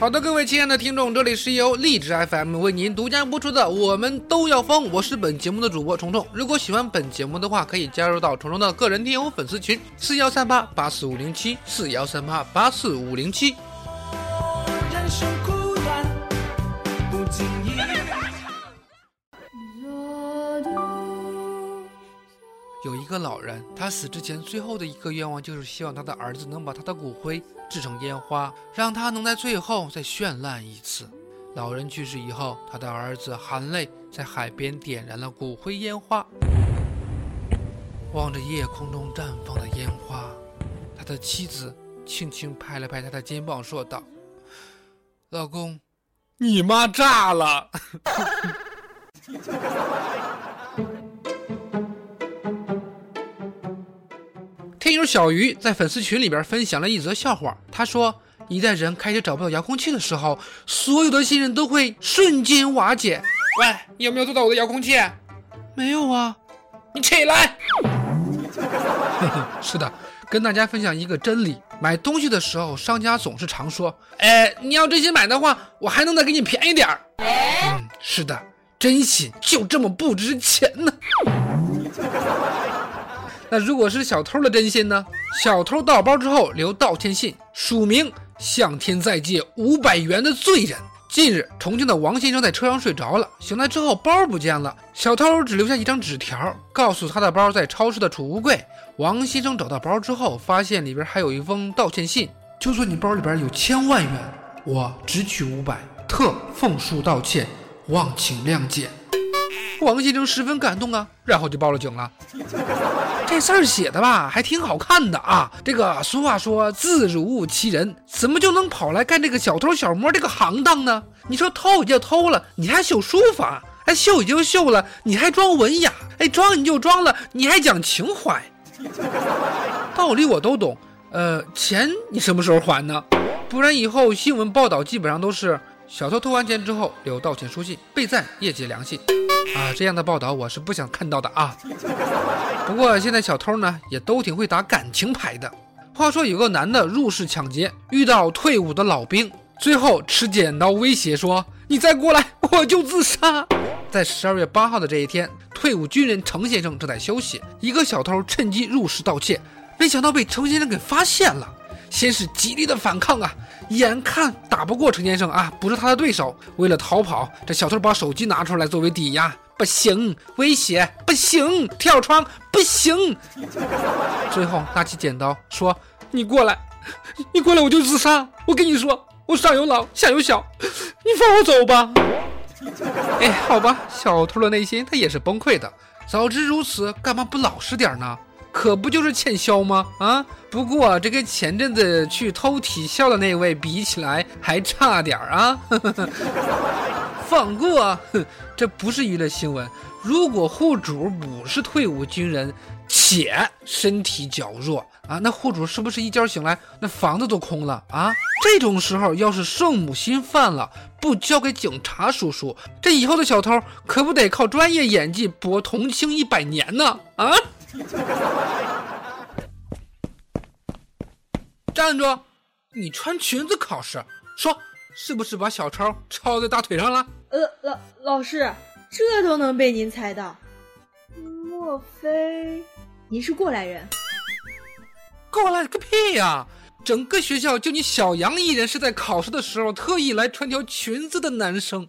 好的，各位亲爱的听众，这里是由荔枝 FM 为您独家播出的《我们都要疯》，我是本节目的主播虫虫。如果喜欢本节目的话，可以加入到虫虫的个人听友粉丝群：四幺三八八四五零七四幺三八八四五零七。人生苦短，不经意。有一个老人，他死之前最后的一个愿望就是希望他的儿子能把他的骨灰制成烟花，让他能在最后再绚烂一次。老人去世以后，他的儿子含泪在海边点燃了骨灰烟花，望着夜空中绽放的烟花，他的妻子轻轻拍了拍他的肩膀，说道：“老公，你妈炸了。”小鱼在粉丝群里边分享了一则笑话，他说：一旦人开始找不到遥控器的时候，所有的信任都会瞬间瓦解。喂，你有没有做到我的遥控器？没有啊，你起来。是的，跟大家分享一个真理：买东西的时候，商家总是常说，哎，你要真心买的话，我还能再给你便宜点儿。嗯，是的，真心就这么不值钱呢。那如果是小偷的真心呢？小偷盗包之后留道歉信，署名向天再借五百元的罪人。近日，重庆的王先生在车上睡着了，醒来之后包不见了，小偷只留下一张纸条，告诉他的包在超市的储物柜。王先生找到包之后，发现里边还有一封道歉信，就算你包里边有千万元，我只取五百，特奉书道歉，望请谅解。王先生十分感动啊，然后就报了警了。这字儿写的吧，还挺好看的啊。这个俗话说字如其人，怎么就能跑来干这个小偷小摸这个行当呢？你说偷也就偷了，你还秀书法；哎，绣也就绣了，你还装文雅；哎，装你就装了，你还讲情怀。道理我都懂，呃，钱你什么时候还呢？不然以后新闻报道基本上都是小偷偷完钱之后留道歉书信，备赞业绩良心。啊，这样的报道我是不想看到的啊。不过现在小偷呢也都挺会打感情牌的。话说有个男的入室抢劫，遇到退伍的老兵，最后持剪刀威胁说：“你再过来，我就自杀。”在十二月八号的这一天，退伍军人程先生正在休息，一个小偷趁机入室盗窃，没想到被程先生给发现了。先是极力的反抗啊，眼看打不过程先生啊，不是他的对手。为了逃跑，这小偷把手机拿出来作为抵押，不行，威胁不行，跳窗不行。最后拿起剪刀说：“你过来，你过来，我就自杀。我跟你说，我上有老，下有小，你放我走吧。”哎，好吧，小偷的内心他也是崩溃的。早知如此，干嘛不老实点呢？可不就是欠削吗？啊，不过这跟前阵子去偷体校的那位比起来还差点儿啊。放过，哼，这不是娱乐新闻。如果户主不是退伍军人，且身体较弱啊，那户主是不是一觉醒来那房子都空了啊？这种时候要是圣母心犯了，不交给警察叔叔，这以后的小偷可不得靠专业演技博同情一百年呢？啊！站住！你穿裙子考试，说是不是把小抄抄在大腿上了？呃，老老师，这都能被您猜到？莫非您是过来人？过来个屁呀！整个学校就你小杨一人是在考试的时候特意来穿条裙子的男生。